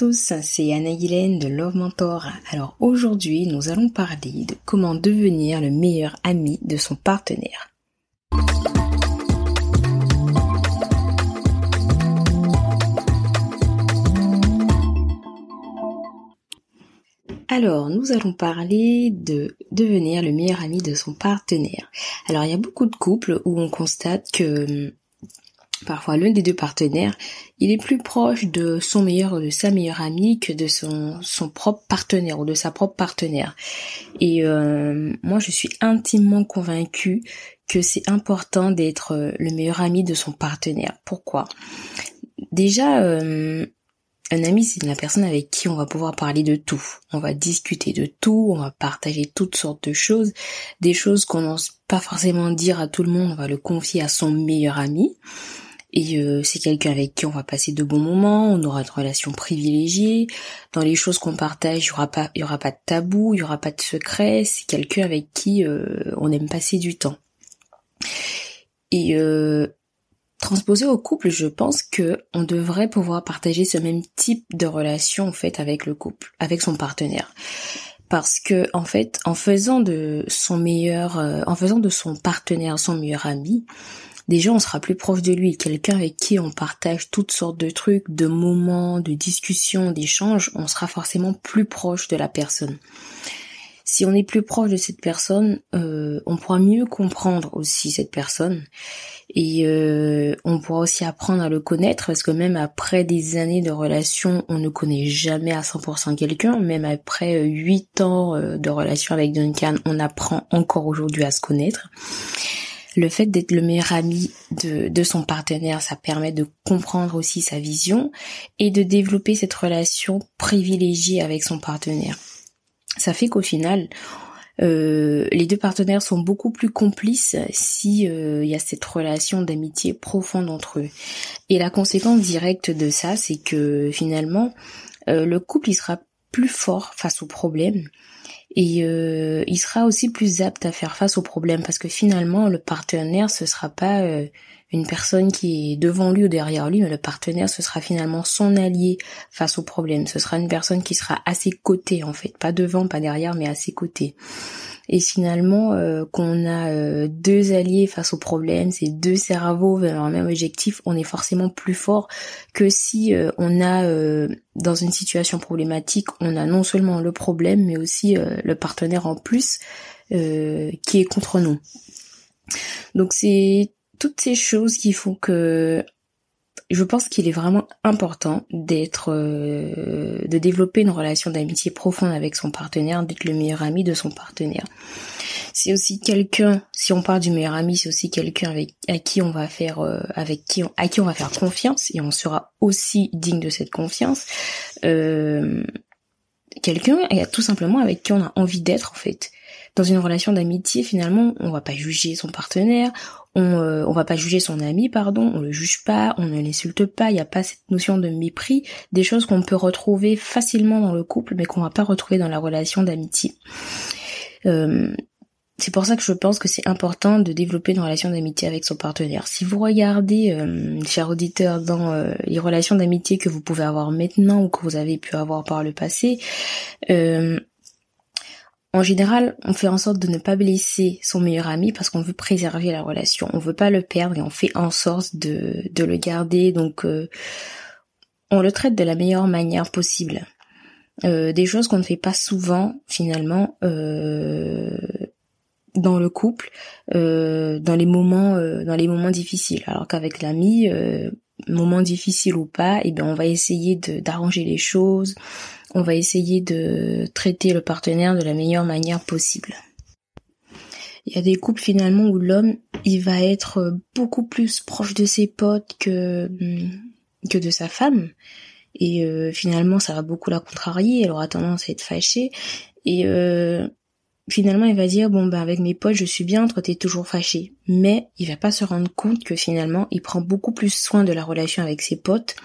C'est Anna Guylaine de Love Mentor. Alors aujourd'hui, nous allons parler de comment devenir le meilleur ami de son partenaire. Alors, nous allons parler de devenir le meilleur ami de son partenaire. Alors, il y a beaucoup de couples où on constate que parfois l'un des deux partenaires, il est plus proche de son meilleur ou de sa meilleure amie que de son, son propre partenaire ou de sa propre partenaire. Et euh, moi, je suis intimement convaincue que c'est important d'être le meilleur ami de son partenaire. Pourquoi? Déjà, euh, un ami, c'est la personne avec qui on va pouvoir parler de tout. On va discuter de tout, on va partager toutes sortes de choses, des choses qu'on n'ose pas forcément dire à tout le monde, on va le confier à son meilleur ami. Et euh, c'est quelqu'un avec qui on va passer de bons moments, on aura une relation privilégiée. Dans les choses qu'on partage, il y aura pas, il y aura pas de tabou, il y aura pas de secret. C'est quelqu'un avec qui euh, on aime passer du temps. Et euh, transposer au couple, je pense que on devrait pouvoir partager ce même type de relation en fait avec le couple, avec son partenaire. Parce que en fait, en faisant de son meilleur, en faisant de son partenaire son meilleur ami, déjà on sera plus proche de lui. Quelqu'un avec qui on partage toutes sortes de trucs, de moments, de discussions, d'échanges, on sera forcément plus proche de la personne. Si on est plus proche de cette personne, euh, on pourra mieux comprendre aussi cette personne et euh, on pourra aussi apprendre à le connaître parce que même après des années de relation, on ne connaît jamais à 100% quelqu'un. Même après 8 ans euh, de relation avec Duncan, on apprend encore aujourd'hui à se connaître le fait d'être le meilleur ami de, de son partenaire, ça permet de comprendre aussi sa vision et de développer cette relation privilégiée avec son partenaire. Ça fait qu'au final, euh, les deux partenaires sont beaucoup plus complices si euh, il y a cette relation d'amitié profonde entre eux. Et la conséquence directe de ça, c'est que finalement, euh, le couple il sera plus fort face aux problèmes et euh, il sera aussi plus apte à faire face aux problèmes parce que finalement le partenaire ce sera pas euh, une personne qui est devant lui ou derrière lui mais le partenaire ce sera finalement son allié face aux problèmes ce sera une personne qui sera à ses côtés en fait. Pas devant pas derrière mais à ses côtés. Et finalement euh, qu'on a euh, deux alliés face au problème, c'est deux cerveaux vers un même objectif, on est forcément plus fort que si euh, on a dans une situation problématique, on a non seulement le problème mais aussi le partenaire en plus qui est contre nous. Donc c'est toutes ces choses qui font que je pense qu'il est vraiment important d'être, euh, de développer une relation d'amitié profonde avec son partenaire, d'être le meilleur ami de son partenaire. C'est aussi quelqu'un, si on parle du meilleur ami, c'est aussi quelqu'un avec à qui on va faire, euh, avec qui à qui on va faire confiance et on sera aussi digne de cette confiance. Euh, quelqu'un, tout simplement avec qui on a envie d'être en fait dans une relation d'amitié, finalement, on va pas juger son partenaire, on, euh, va pas juger son ami, pardon, on le juge pas, on ne l'insulte pas, il n'y a pas cette notion de mépris, des choses qu'on peut retrouver facilement dans le couple, mais qu'on va pas retrouver dans la relation d'amitié. Euh, c'est pour ça que je pense que c'est important de développer une relation d'amitié avec son partenaire. Si vous regardez, euh, chers auditeurs, dans euh, les relations d'amitié que vous pouvez avoir maintenant ou que vous avez pu avoir par le passé, euh, en général, on fait en sorte de ne pas blesser son meilleur ami parce qu'on veut préserver la relation. On veut pas le perdre et on fait en sorte de, de le garder. Donc, euh, on le traite de la meilleure manière possible. Euh, des choses qu'on ne fait pas souvent finalement euh, dans le couple, dans les moments, dans les moments difficiles. Alors qu'avec l'ami, moment difficile ou pas, et eh bien on va essayer d'arranger les choses, on va essayer de traiter le partenaire de la meilleure manière possible. Il y a des couples finalement où l'homme il va être beaucoup plus proche de ses potes que que de sa femme et euh, finalement ça va beaucoup la contrarier, elle aura tendance à être fâchée et euh, finalement il va dire bon ben avec mes potes je suis bien, toi t'es toujours fâché. Mais il va pas se rendre compte que finalement il prend beaucoup plus soin de la relation avec ses potes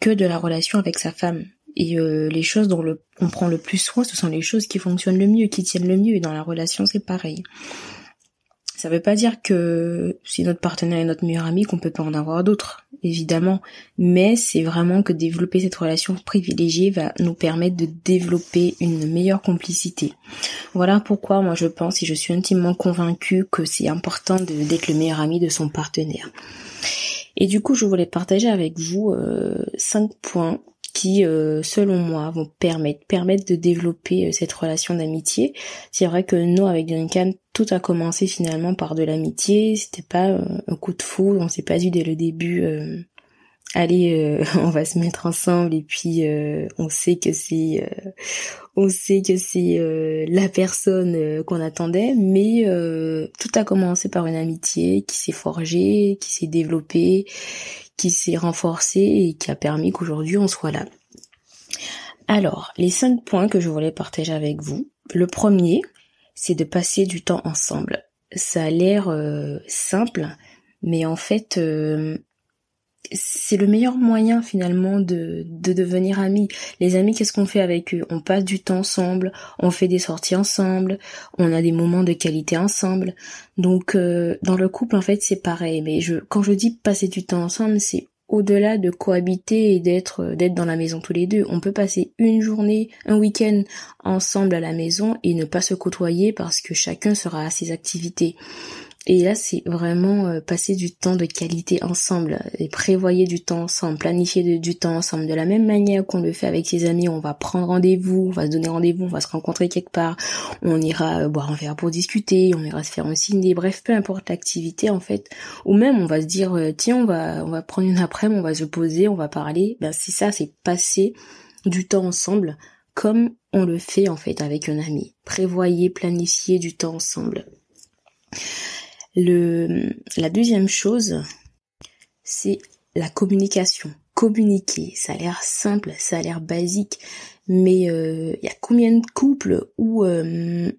que de la relation avec sa femme. Et euh, les choses dont le, on prend le plus soin, ce sont les choses qui fonctionnent le mieux, qui tiennent le mieux. Et dans la relation, c'est pareil. Ça veut pas dire que si notre partenaire est notre meilleur ami, qu'on peut pas en avoir d'autres. évidemment, mais c'est vraiment que développer cette relation privilégiée va nous permettre de développer une meilleure complicité. Voilà pourquoi moi je pense et je suis intimement convaincue que c'est important d'être le meilleur ami de son partenaire. Et du coup, je voulais partager avec vous euh, cinq points qui, euh, selon moi, vont permettre, permettre de développer euh, cette relation d'amitié. C'est vrai que nous, avec Duncan, tout a commencé finalement par de l'amitié. C'était pas euh, un coup de fou. On s'est pas dit dès le début. Allez, on va se mettre ensemble et puis on sait que c'est, on sait que c'est la personne qu'on attendait, mais tout a commencé par une amitié qui s'est forgée, qui s'est développée, qui s'est renforcé et qui a permis qu'aujourd'hui on soit là. Alors, les cinq points que je voulais partager avec vous. Le premier, c'est de passer du temps ensemble. Ça a l'air euh, simple, mais en fait, euh, c'est le meilleur moyen finalement de, de devenir amis. Les amis, qu'est-ce qu'on fait avec eux? On passe du temps ensemble, on fait des sorties ensemble, on a des moments de qualité ensemble. Donc euh, dans le couple en fait c'est pareil. Mais je quand je dis passer du temps ensemble, c'est au-delà de cohabiter et d'être d'être dans la maison tous les deux. On peut passer une journée, un week-end ensemble à la maison et ne pas se côtoyer parce que chacun sera à ses activités. Et là, c'est vraiment euh, passer du temps de qualité ensemble et prévoyer du temps ensemble, planifier du temps ensemble. De la même manière qu'on le fait avec ses amis, on va prendre rendez-vous, on va se donner rendez-vous, on va se rencontrer quelque part, on ira euh, boire un verre pour discuter, on ira se faire un ciné, bref, peu importe l'activité en fait. Ou même, on va se dire, euh, tiens, on va, on va prendre une après-midi, on va se poser, on va parler. Ben c'est ça, c'est passer du temps ensemble comme on le fait en fait avec un ami. Prévoyer, planifier du temps ensemble. Le, la deuxième chose, c'est la communication. Communiquer, ça a l'air simple, ça a l'air basique, mais il euh, y a combien de couples où euh,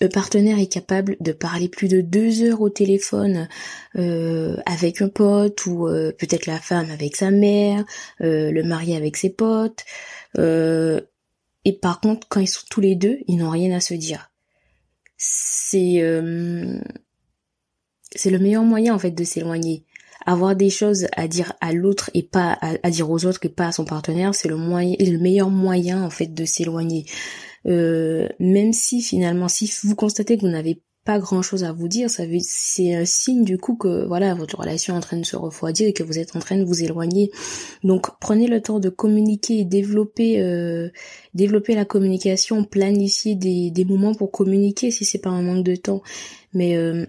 le partenaire est capable de parler plus de deux heures au téléphone euh, avec un pote ou peut-être la femme avec sa mère, le mari avec ses potes. et par contre, quand ils sont tous les deux, ils n'ont rien à se dire. C'est c'est le meilleur moyen en fait de s'éloigner. Avoir des choses à dire à l'autre et pas à, dire aux autres et pas à son partenaire, c'est le moyen, le meilleur moyen en fait de s'éloigner. Euh, même si finalement, si vous constatez que vous n'avez pas grand chose à vous dire, ça c'est un signe du coup que voilà votre relation est en train de se refroidir et que vous êtes en train de vous éloigner. Donc prenez le temps de communiquer et développer euh, développer la communication, planifier des, des moments pour communiquer si c'est pas un manque de temps. Mais euh,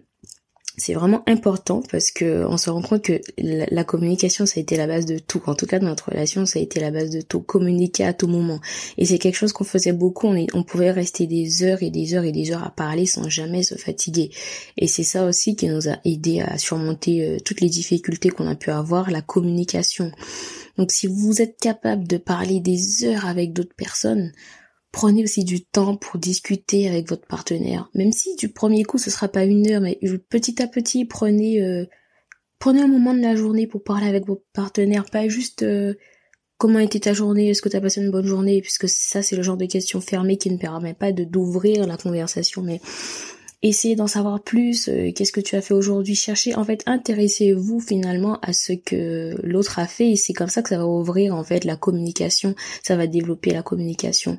c'est vraiment important parce que on se rend compte que la, communication ça a été la base de tout. En tout cas dans notre relation ça a été la base de tout. Communiquer à tout moment. Et c'est quelque chose qu'on faisait beaucoup. On, pouvait rester des heures et des heures et des heures à parler sans jamais se fatiguer. Et c'est ça aussi qui nous a aidé à surmonter euh, toutes les difficultés qu'on a pu avoir, la communication. Donc si vous êtes capable de parler des heures avec d'autres personnes, Prenez aussi du temps pour discuter avec votre partenaire. Même si du premier coup ce sera pas une heure, mais petit à petit prenez euh, prenez un moment de la journée pour parler avec votre partenaire, pas juste euh, comment était ta journée, est-ce que tu as passé une bonne journée, puisque ça c'est le genre de questions fermées qui ne permet pas de d'ouvrir la conversation, mais essayez d'en savoir plus, euh, qu'est-ce que tu as fait aujourd'hui, cherchez, en fait, intéressez-vous finalement à ce que l'autre a fait et c'est comme ça que ça va ouvrir en fait la communication, ça va développer la communication.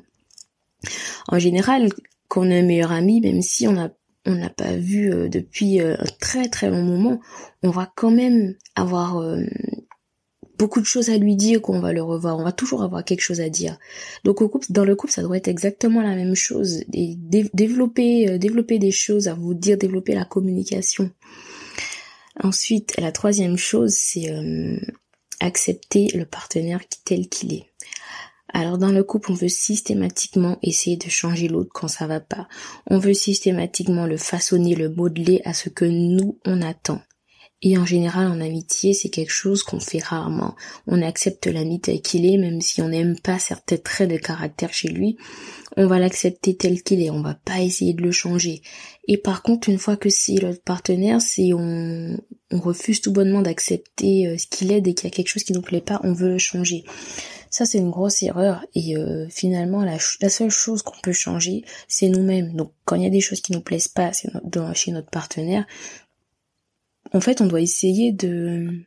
En général, quand on est un meilleur ami, même si on a on n'a pas vu euh, depuis euh, un très très long moment, on va quand même avoir euh, beaucoup de choses à lui dire qu'on va le revoir. On va toujours avoir quelque chose à dire. Donc dans le couple, ça doit être exactement la même chose. Et développer des choses à vous dire, développer la communication. Ensuite, la troisième chose, c'est accepter le partenaire tel qu'il est. Alors dans le couple, on veut systématiquement essayer de changer l'autre quand ça va pas. On veut systématiquement le façonner, le modeler à ce que nous on attend. Et en général, en amitié, c'est quelque chose qu'on fait rarement. On accepte l'ami tel qu'il est, même si on n'aime pas certains traits de caractère chez lui. On va l'accepter tel qu'il est. On va pas essayer de le changer. Et par contre, une fois que c'est notre partenaire, on, on refuse tout bonnement d'accepter euh, ce qu'il est dès qu'il y a quelque chose qui nous plaît pas, on veut le changer. Ça, c'est une grosse erreur. Et euh, finalement, la, seule chose qu'on peut changer, c'est nous-mêmes. Donc, quand il y a des choses qui nous plaisent pas chez notre partenaire, en fait, on doit essayer de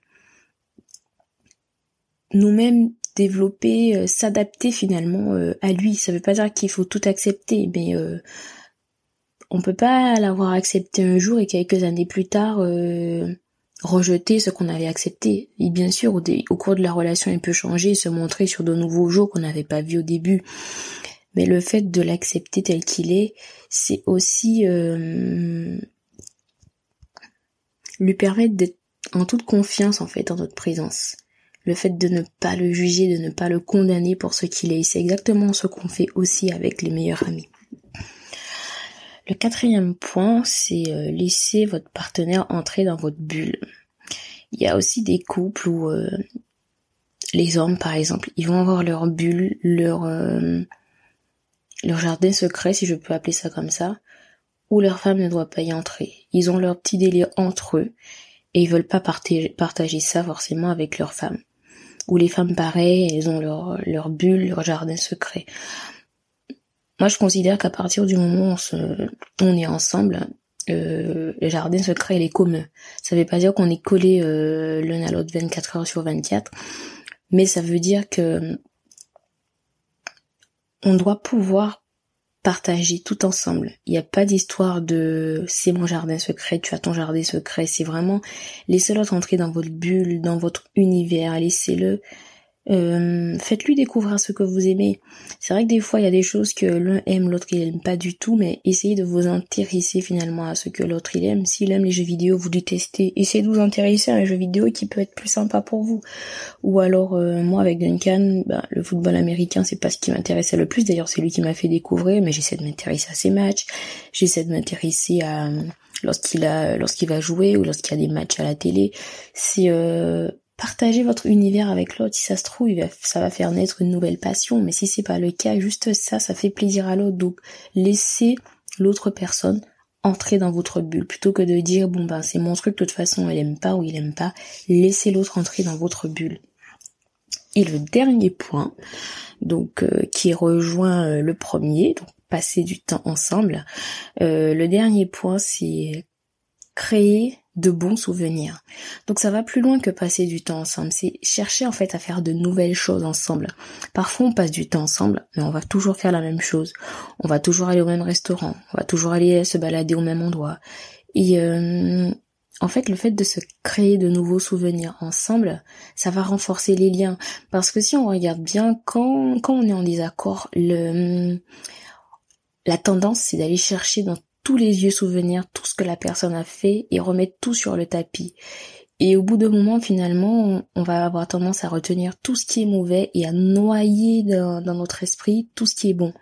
nous-mêmes développer, euh, s'adapter finalement euh, à lui. Ça veut pas dire qu'il faut tout accepter, mais euh, on peut pas l'avoir accepté un jour et quelques années plus tard rejeter ce qu'on avait accepté. Et bien sûr, au, cours de la relation, il peut changer, se montrer sur de nouveaux jours qu'on n'avait pas vus au début. Mais le fait de l'accepter tel qu'il est, c'est aussi lui permettre d'être en toute confiance en fait dans notre présence le fait de ne pas le juger, de ne pas le condamner pour ce qu'il est. C'est exactement ce qu'on fait aussi avec les meilleurs amis. Le quatrième point, c'est euh, laisser votre partenaire entrer dans votre bulle. Il y a aussi des couples où euh, les hommes, par exemple, ils vont avoir leur bulle, leur euh, leur jardin secret, si je peux appeler ça comme ça, où leur femme ne doit pas y entrer. Ils ont leur petit délire entre eux et ils veulent pas partager, ça forcément avec leur femme où les femmes pareilles, elles ont leur bulle, leur jardin secret. Moi, je considère qu'à partir du moment où on, est ensemble, euh, le jardin secret, il est commun. Ça veut pas dire qu'on est collé euh, l'un à l'autre 24 heures sur 24, mais ça veut dire que on doit pouvoir partager tout ensemble. Il n'y a pas d'histoire de c'est mon jardin secret, tu as ton jardin secret. C'est vraiment laissez l'autre entrer dans votre bulle, dans votre univers. Laissez-le euh, faites-lui découvrir ce que vous aimez. C'est vrai que des fois il y a des choses que l'un aime, l'autre il aime pas du tout, mais essayez de vous intéresser finalement à ce que l'autre il aime. S'il aime les jeux vidéo, vous détestez. Essayez de vous intéresser à un jeu vidéo qui peut être plus sympa pour vous. Ou alors euh, moi avec Duncan, bah, le football américain c'est pas ce qui m'intéressait le plus. D'ailleurs c'est lui qui m'a fait découvrir, mais j'essaie de m'intéresser à ses matchs. J'essaie de m'intéresser à lorsqu'il a lorsqu'il va jouer ou lorsqu'il y a des matchs à la télé. C'est euh, partagez votre univers avec l'autre. Si ça se trouve, ça va faire naître une nouvelle passion. Mais si c'est pas le cas, juste ça, ça fait plaisir à l'autre. Donc, laissez l'autre personne entrer dans votre bulle. Plutôt que de dire, bon ben, c'est mon truc, de toute façon, elle aime pas ou il aime pas. Laissez l'autre entrer dans votre bulle. Et le dernier point, donc, euh, qui rejoint euh, le premier, donc passer du temps ensemble. Euh, le dernier point, c'est créer de bons souvenirs. Donc ça va plus loin que passer du temps ensemble, c'est chercher en fait à faire de nouvelles choses ensemble. Parfois on passe du temps ensemble, mais on va toujours faire la même chose. On va toujours aller au même restaurant, on va toujours aller se balader au même endroit. Et euh, en fait, le fait de se créer de nouveaux souvenirs ensemble, ça va renforcer les liens. Parce que si on regarde bien, quand, quand on est en désaccord, le, la tendance c'est d'aller chercher dans tous les yeux souvenir tout ce que la personne a fait et remettre tout sur le tapis. Et au bout d'un moment, finalement, on va avoir tendance à retenir tout ce qui est mauvais et à noyer dans notre esprit tout ce qui est bon.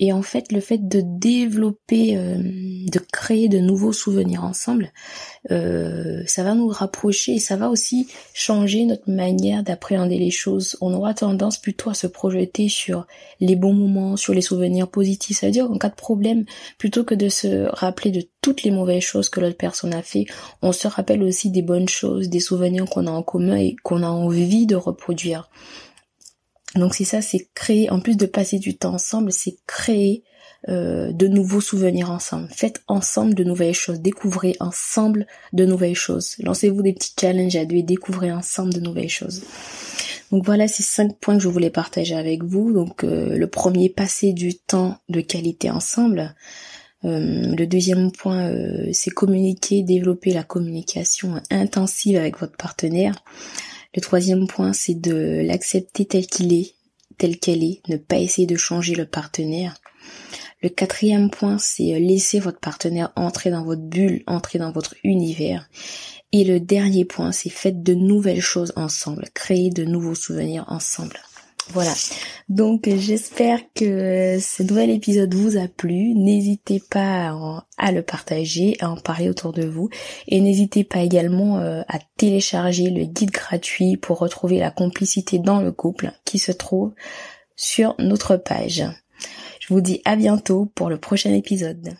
Et en fait, le fait de développer, euh, de créer de nouveaux souvenirs ensemble, euh, ça va nous rapprocher et ça va aussi changer notre manière d'appréhender les choses. On aura tendance plutôt à se projeter sur les bons moments, sur les souvenirs positifs. Ça veut dire qu'en cas de problème, plutôt que de se rappeler de toutes les mauvaises choses que l'autre personne a fait, on se rappelle aussi des bonnes choses, des souvenirs qu'on a en commun et qu'on a envie de reproduire. Donc c'est ça, c'est créer, en plus de passer du temps ensemble, c'est créer euh, de nouveaux souvenirs ensemble. Faites ensemble de nouvelles choses, découvrez ensemble de nouvelles choses. Lancez-vous des petits challenges à deux et découvrez ensemble de nouvelles choses. Donc voilà ces cinq points que je voulais partager avec vous. Donc euh, le premier, passer du temps de qualité ensemble. Euh, le deuxième point, c'est communiquer, développer la communication intensive avec votre partenaire. Le troisième point, c'est de l'accepter tel qu'il est, tel qu'elle est, ne pas essayer de changer le partenaire. Le quatrième point, c'est laisser votre partenaire entrer dans votre bulle, entrer dans votre univers. Et le dernier point, c'est faites de nouvelles choses ensemble, créer de nouveaux souvenirs ensemble. Voilà. Donc j'espère que ce nouvel épisode vous a plu. N'hésitez pas à, le partager, à en parler autour de vous. Et n'hésitez pas également euh, à télécharger le guide gratuit pour retrouver la complicité dans le couple qui se trouve sur notre page. Je vous dis à bientôt pour le prochain épisode.